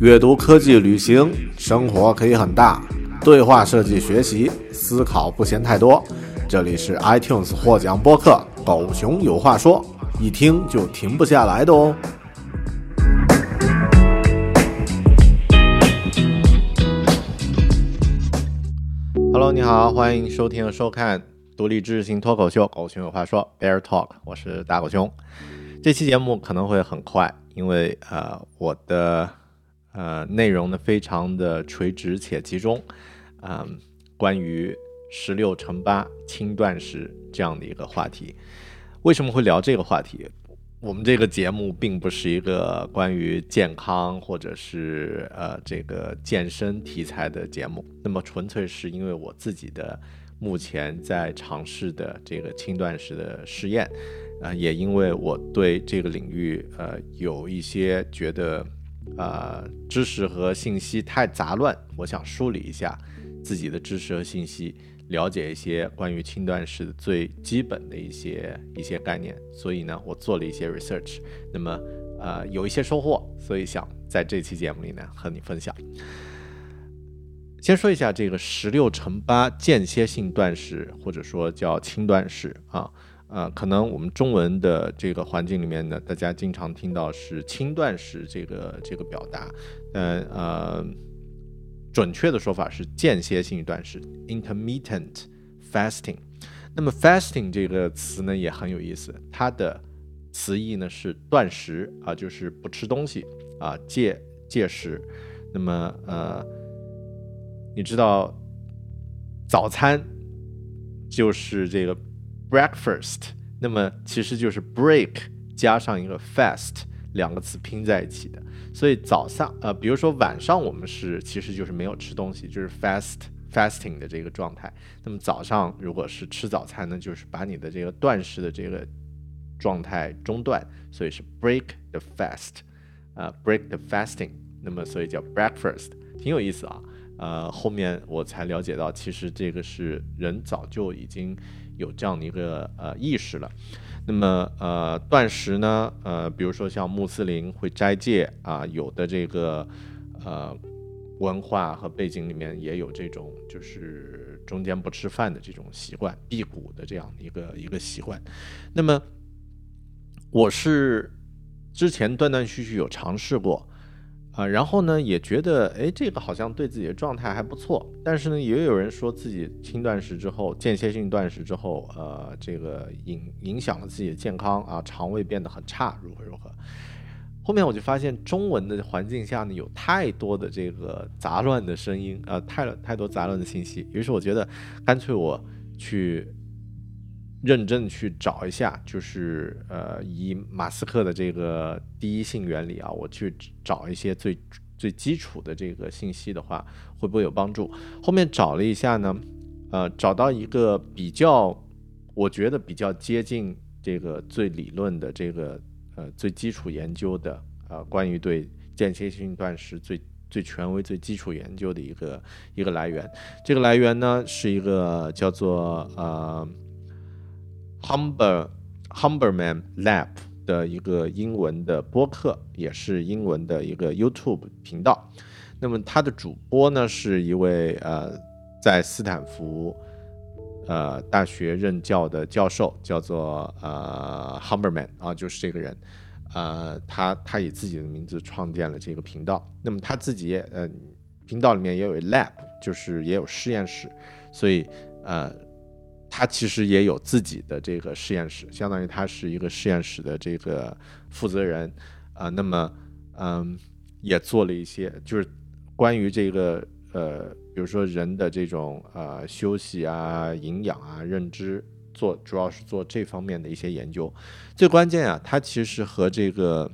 阅读、科技、旅行，生活可以很大。对话设计、学习、思考不嫌太多。这里是 iTunes 获奖播客《狗熊有话说》，一听就停不下来的哦。Hello，你好，欢迎收听收看独立知识型脱口秀《狗熊有话说》Bear Talk，我是大狗熊。这期节目可能会很快，因为呃，我的。呃，内容呢非常的垂直且集中，嗯，关于十六乘八轻断食这样的一个话题，为什么会聊这个话题？我们这个节目并不是一个关于健康或者是呃这个健身题材的节目，那么纯粹是因为我自己的目前在尝试的这个轻断食的试验，呃，也因为我对这个领域呃有一些觉得。呃，知识和信息太杂乱，我想梳理一下自己的知识和信息，了解一些关于轻断食最基本的一些一些概念。所以呢，我做了一些 research，那么呃有一些收获，所以想在这期节目里呢和你分享。先说一下这个十六乘八间歇性断食，或者说叫轻断食啊。呃，可能我们中文的这个环境里面呢，大家经常听到是轻断食这个这个表达，呃呃，准确的说法是间歇性断食 （intermittent fasting）。那么 fasting 这个词呢也很有意思，它的词义呢是断食啊，就是不吃东西啊，戒戒食。那么呃，你知道早餐就是这个。Breakfast，那么其实就是 break 加上一个 fast 两个词拼在一起的，所以早上呃，比如说晚上我们是其实就是没有吃东西，就是 fast fasting 的这个状态。那么早上如果是吃早餐呢，就是把你的这个断食的这个状态中断，所以是 break the fast，呃，break the fasting。那么所以叫 breakfast，挺有意思啊。呃，后面我才了解到，其实这个是人早就已经。有这样的一个呃意识了，那么呃断食呢，呃比如说像穆斯林会斋戒啊，有的这个呃文化和背景里面也有这种就是中间不吃饭的这种习惯，辟谷的这样的一个一个习惯。那么我是之前断断续续有尝试过。啊，然后呢，也觉得哎，这个好像对自己的状态还不错。但是呢，也有人说自己轻断食之后，间歇性断食之后，呃，这个影影响了自己的健康啊，肠胃变得很差，如何如何。后面我就发现，中文的环境下呢，有太多的这个杂乱的声音，呃，太太多杂乱的信息。于是我觉得，干脆我去。认真去找一下，就是呃，以马斯克的这个第一性原理啊，我去找一些最最基础的这个信息的话，会不会有帮助？后面找了一下呢，呃，找到一个比较，我觉得比较接近这个最理论的这个呃最基础研究的呃关于对间歇性断食最最权威、最基础研究的一个一个来源。这个来源呢是一个叫做呃。Humber Humberman Lab 的一个英文的播客，也是英文的一个 YouTube 频道。那么他的主播呢，是一位呃在斯坦福呃大学任教的教授，叫做呃 Humberman 啊，就是这个人。呃，他他以自己的名字创建了这个频道。那么他自己也呃频道里面也有 lab，就是也有实验室，所以呃。他其实也有自己的这个实验室，相当于他是一个实验室的这个负责人，啊，那么，嗯，也做了一些，就是关于这个，呃，比如说人的这种呃休息啊、营养啊、认知，做主要是做这方面的一些研究。最关键啊，他其实和这个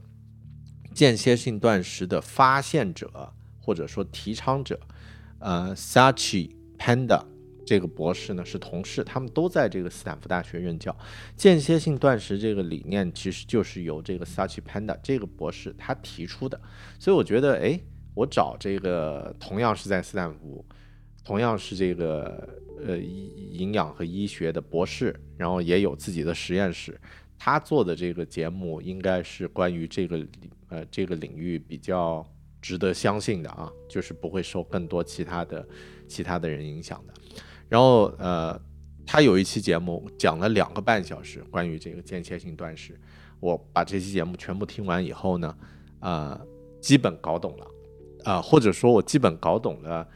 间歇性断食的发现者或者说提倡者，呃，Sachi Panda。这个博士呢是同事，他们都在这个斯坦福大学任教。间歇性断食这个理念其实就是由这个 Sachi Panda 这个博士他提出的，所以我觉得，哎，我找这个同样是在斯坦福，同样是这个呃营养和医学的博士，然后也有自己的实验室，他做的这个节目应该是关于这个呃这个领域比较值得相信的啊，就是不会受更多其他的其他的人影响的。然后呃，他有一期节目讲了两个半小时关于这个间歇性断食，我把这期节目全部听完以后呢，呃，基本搞懂了，啊，或者说我基本搞懂了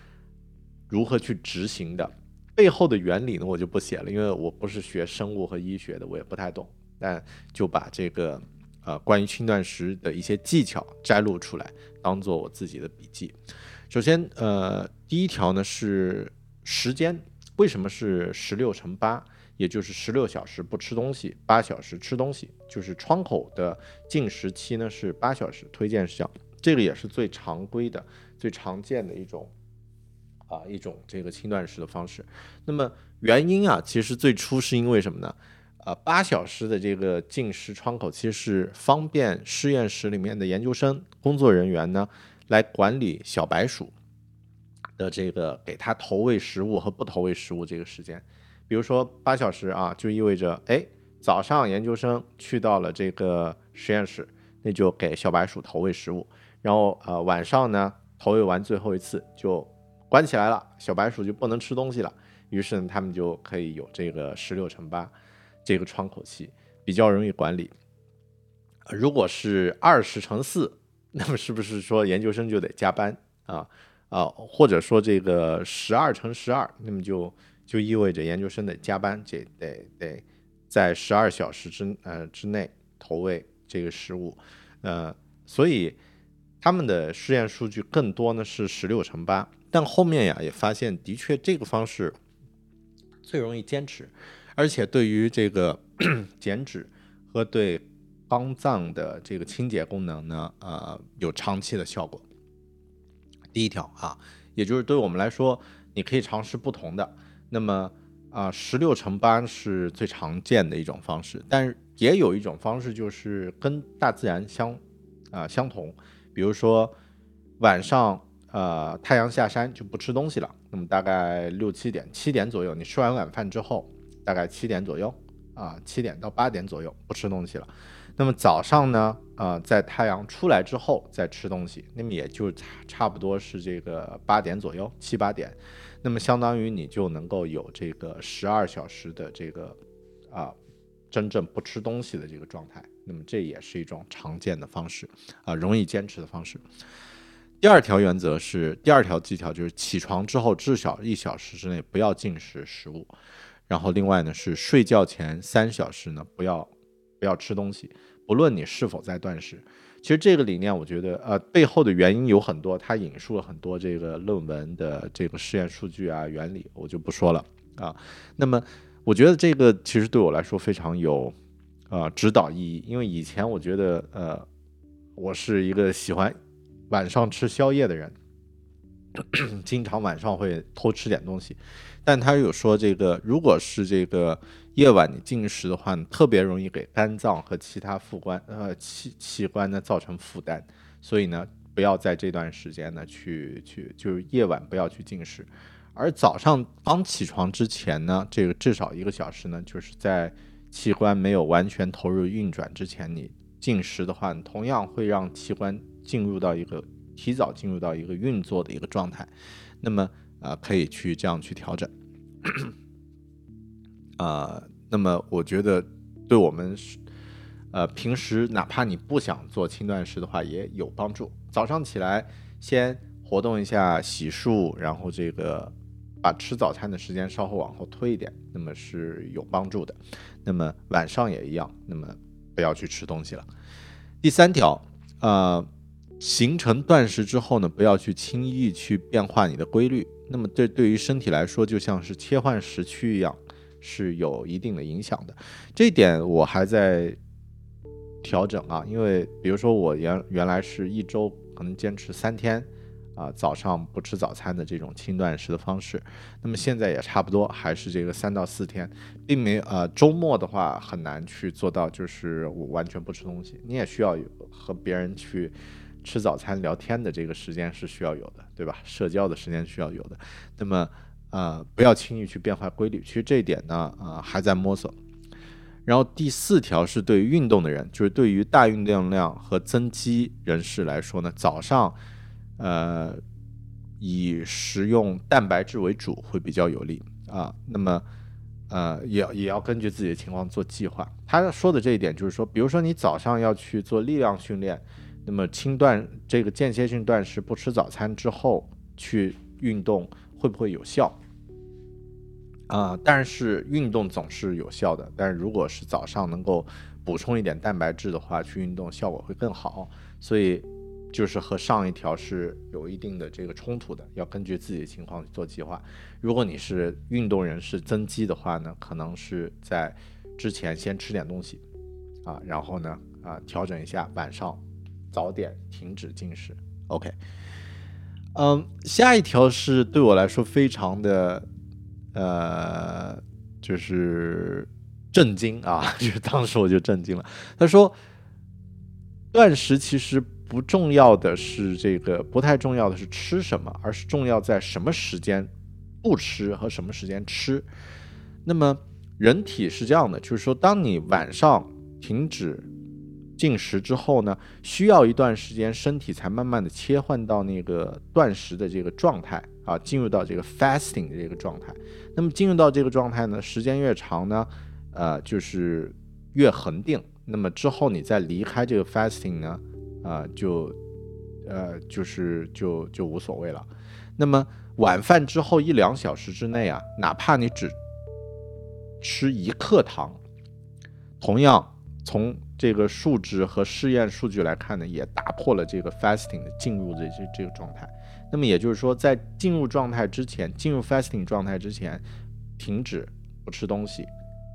如何去执行的背后的原理呢，我就不写了，因为我不是学生物和医学的，我也不太懂，但就把这个。呃，关于轻断食的一些技巧摘录出来，当做我自己的笔记。首先，呃，第一条呢是时间，为什么是十六乘八？也就是十六小时不吃东西，八小时吃东西，就是窗口的进食期呢是八小时。推荐是这样，这个也是最常规的、最常见的一种啊一种这个轻断食的方式。那么原因啊，其实最初是因为什么呢？呃，八小时的这个进食窗口，其实是方便实验室里面的研究生工作人员呢，来管理小白鼠的这个给它投喂食物和不投喂食物这个时间。比如说八小时啊，就意味着，哎，早上研究生去到了这个实验室，那就给小白鼠投喂食物，然后呃晚上呢投喂完最后一次就关起来了，小白鼠就不能吃东西了。于是呢，他们就可以有这个十六乘八。这个窗口期比较容易管理。如果是二十乘四，那么是不是说研究生就得加班啊啊？或者说这个十二乘十二，那么就就意味着研究生得加班，这得得在十二小时之呃之内投喂这个食物。呃，所以他们的试验数据更多呢是十六乘八，但后面呀也发现，的确这个方式最容易坚持。而且对于这个 减脂和对肝脏的这个清洁功能呢，呃，有长期的效果。第一条啊，也就是对我们来说，你可以尝试不同的。那么啊，十六乘八是最常见的一种方式，但也有一种方式就是跟大自然相啊相同，比如说晚上呃太阳下山就不吃东西了，那么大概六七点七点左右，你吃完晚饭之后。大概七点左右啊，七点到八点左右不吃东西了。那么早上呢，呃，在太阳出来之后再吃东西，那么也就差差不多是这个八点左右，七八点。那么相当于你就能够有这个十二小时的这个啊，真正不吃东西的这个状态。那么这也是一种常见的方式啊，容易坚持的方式。第二条原则是，第二条技巧就是起床之后至少一小时之内不要进食食物。然后另外呢是睡觉前三小时呢不要不要吃东西，不论你是否在断食。其实这个理念我觉得呃背后的原因有很多，它引述了很多这个论文的这个实验数据啊原理，我就不说了啊。那么我觉得这个其实对我来说非常有呃指导意义，因为以前我觉得呃我是一个喜欢晚上吃宵夜的人，经常晚上会偷吃点东西。但他有说，这个如果是这个夜晚你进食的话，特别容易给肝脏和其他副官呃器器官呢造成负担，所以呢，不要在这段时间呢去去就是夜晚不要去进食，而早上刚起床之前呢，这个至少一个小时呢，就是在器官没有完全投入运转之前，你进食的话，同样会让器官进入到一个提早进入到一个运作的一个状态，那么。啊，可以去这样去调整，啊，那么我觉得对我们，呃，平时哪怕你不想做轻断食的话，也有帮助。早上起来先活动一下，洗漱，然后这个把吃早餐的时间稍后往后推一点，那么是有帮助的。那么晚上也一样，那么不要去吃东西了。第三条，呃，形成断食之后呢，不要去轻易去变化你的规律。那么这对于身体来说，就像是切换时区一样，是有一定的影响的。这一点我还在调整啊，因为比如说我原原来是一周可能坚持三天啊，早上不吃早餐的这种轻断食的方式，那么现在也差不多还是这个三到四天，并没呃周末的话很难去做到，就是我完全不吃东西，你也需要和别人去。吃早餐聊天的这个时间是需要有的，对吧？社交的时间需要有的。那么，呃，不要轻易去变化规律。其实这一点呢，呃，还在摸索。然后第四条是对于运动的人，就是对于大运动量和增肌人士来说呢，早上呃，以食用蛋白质为主会比较有利啊。那么，呃，也也要根据自己的情况做计划。他说的这一点就是说，比如说你早上要去做力量训练，那么轻断这个间歇性断食，不吃早餐之后去运动会不会有效？啊，但是运动总是有效的，但是如果是早上能够补充一点蛋白质的话，去运动效果会更好。所以就是和上一条是有一定的这个冲突的，要根据自己的情况去做计划。如果你是运动人士增肌的话呢，可能是在之前先吃点东西，啊，然后呢，啊，调整一下晚上早点停止进食。OK，嗯，下一条是对我来说非常的。呃，就是震惊啊！就是当时我就震惊了。他说，断食其实不重要的是这个，不太重要的是吃什么，而是重要在什么时间不吃和什么时间吃。那么人体是这样的，就是说，当你晚上停止。进食之后呢，需要一段时间，身体才慢慢的切换到那个断食的这个状态啊，进入到这个 fasting 的这个状态。那么进入到这个状态呢，时间越长呢，呃，就是越恒定。那么之后你再离开这个 fasting 呢，啊，就呃，就是就就无所谓了。那么晚饭之后一两小时之内啊，哪怕你只吃一克糖，同样从这个数值和试验数据来看呢，也打破了这个 fasting 的进入的这这个状态。那么也就是说，在进入状态之前，进入 fasting 状态之前，停止不吃东西，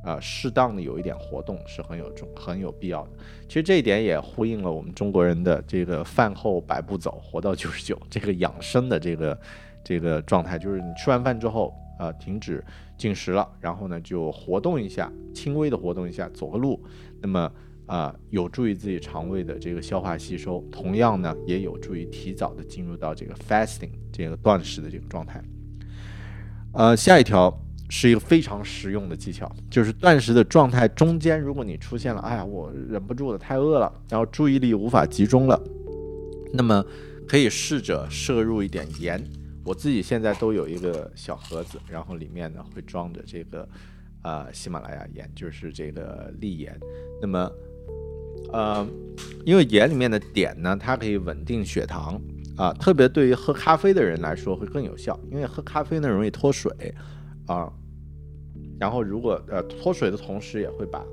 啊，适当的有一点活动是很有重很有必要的。其实这一点也呼应了我们中国人的这个饭后百步走，活到九十九这个养生的这个这个状态，就是你吃完饭之后，啊，停止进食了，然后呢就活动一下，轻微的活动一下，走个路，那么。啊，有助于自己肠胃的这个消化吸收，同样呢，也有助于提早的进入到这个 fasting 这个断食的这个状态。呃，下一条是一个非常实用的技巧，就是断食的状态中间，如果你出现了，哎呀，我忍不住了，太饿了，然后注意力无法集中了，那么可以试着摄入一点盐。我自己现在都有一个小盒子，然后里面呢会装着这个呃喜马拉雅盐，就是这个利盐。那么呃，因为盐里面的碘呢，它可以稳定血糖啊，特别对于喝咖啡的人来说会更有效，因为喝咖啡呢容易脱水啊，然后如果呃脱水的同时也会把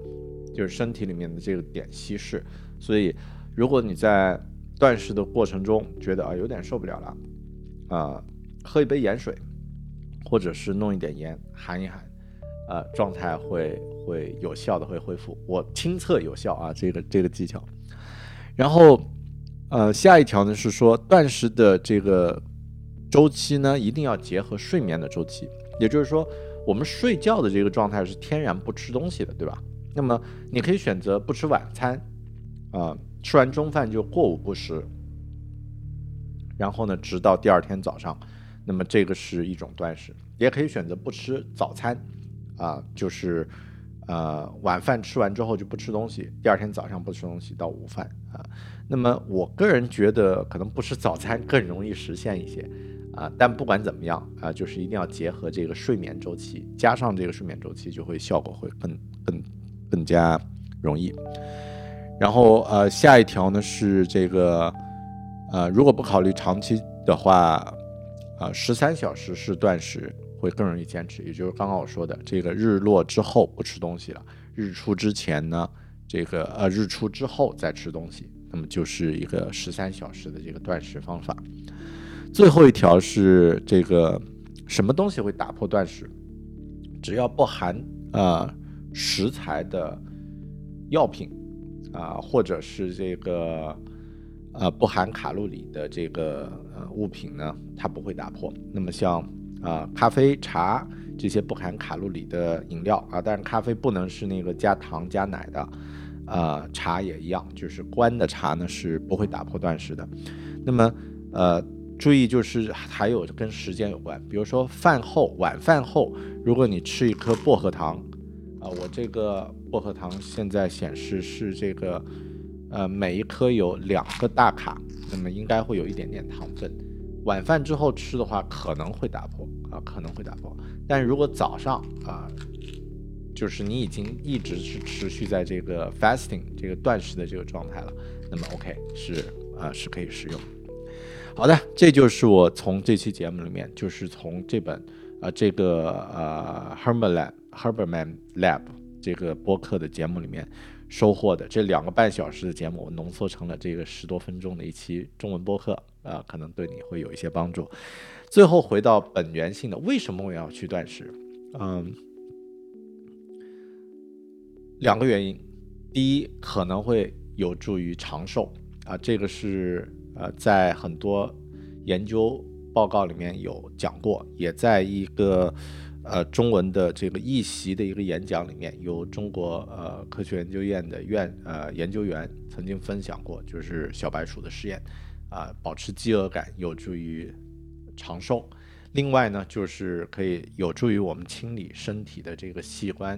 就是身体里面的这个碘稀释，所以如果你在断食的过程中觉得啊有点受不了了啊，喝一杯盐水，或者是弄一点盐含一含。呃，状态会会有效的会恢复，我亲测有效啊，这个这个技巧。然后，呃，下一条呢是说断食的这个周期呢，一定要结合睡眠的周期，也就是说，我们睡觉的这个状态是天然不吃东西的，对吧？那么你可以选择不吃晚餐，啊，吃完中饭就过午不食，然后呢，直到第二天早上，那么这个是一种断食，也可以选择不吃早餐。啊，就是，呃，晚饭吃完之后就不吃东西，第二天早上不吃东西到午饭啊。那么我个人觉得可能不吃早餐更容易实现一些啊。但不管怎么样啊，就是一定要结合这个睡眠周期，加上这个睡眠周期，就会效果会更更更加容易。然后呃，下一条呢是这个，呃，如果不考虑长期的话，啊，十三小时是断食。会更容易坚持，也就是刚刚我说的这个日落之后不吃东西了，日出之前呢，这个呃日出之后再吃东西，那么就是一个十三小时的这个断食方法。最后一条是这个什么东西会打破断食？只要不含啊食材的药品啊，或者是这个呃不含卡路里的这个物品呢，它不会打破。那么像。啊，咖啡、茶这些不含卡路里的饮料啊，但是咖啡不能是那个加糖加奶的，啊，茶也一样，就是关的茶呢是不会打破断食的。那么，呃，注意就是还有跟时间有关，比如说饭后、晚饭后，如果你吃一颗薄荷糖，啊，我这个薄荷糖现在显示是这个，呃，每一颗有两个大卡，那么应该会有一点点糖分。晚饭之后吃的话，可能会打破啊，可能会打破。但如果早上啊，就是你已经一直是持续在这个 fasting 这个断食的这个状态了，那么 OK 是啊是可以食用。好的，这就是我从这期节目里面，就是从这本啊这个呃 Herman Herberman Lab 这个播客的节目里面。收获的这两个半小时的节目，我浓缩成了这个十多分钟的一期中文播客啊，可能对你会有一些帮助。最后回到本源性的，为什么我要去断食？嗯，两个原因。第一，可能会有助于长寿啊，这个是呃在很多研究报告里面有讲过，也在一个。呃，中文的这个一席的一个演讲里面，有中国呃科学研究院的院呃研究员曾经分享过，就是小白鼠的实验，啊，保持饥饿感有助于长寿。另外呢，就是可以有助于我们清理身体的这个器官。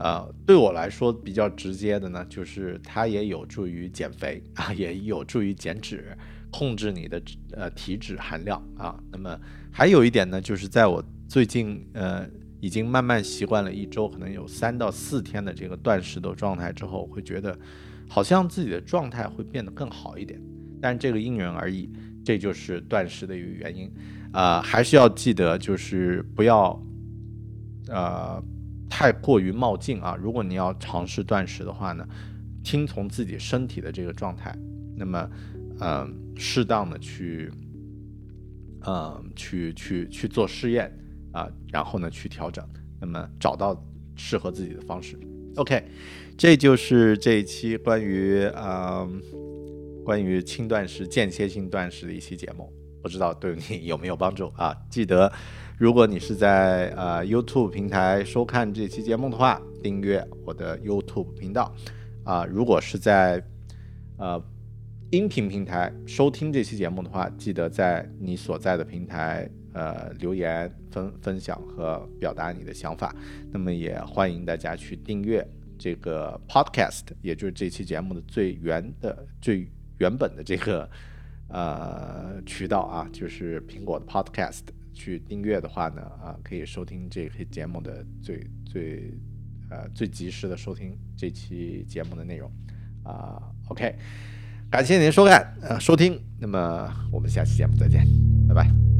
呃，对我来说比较直接的呢，就是它也有助于减肥啊，也有助于减脂，控制你的呃体脂含量啊。那么还有一点呢，就是在我。最近呃，已经慢慢习惯了一周可能有三到四天的这个断食的状态之后，会觉得好像自己的状态会变得更好一点。但是这个因人而异，这就是断食的一个原因。啊，还是要记得就是不要呃太过于冒进啊。如果你要尝试断食的话呢，听从自己身体的这个状态，那么嗯，适当的去嗯去去去做试验。啊，然后呢，去调整，那么找到适合自己的方式。OK，这就是这一期关于嗯关于轻断食、间歇性断食的一期节目，不知道对你 有没有帮助啊？记得，如果你是在呃 YouTube 平台收看这期节目的话，订阅我的 YouTube 频道啊。如果是在呃音频平台收听这期节目的话，记得在你所在的平台。呃，留言分分享和表达你的想法，那么也欢迎大家去订阅这个 podcast，也就是这期节目的最原的、最原本的这个呃渠道啊，就是苹果的 podcast。去订阅的话呢，啊，可以收听这期节目的最最呃最及时的收听这期节目的内容啊。OK，感谢您收看呃收听，那么我们下期节目再见，拜拜。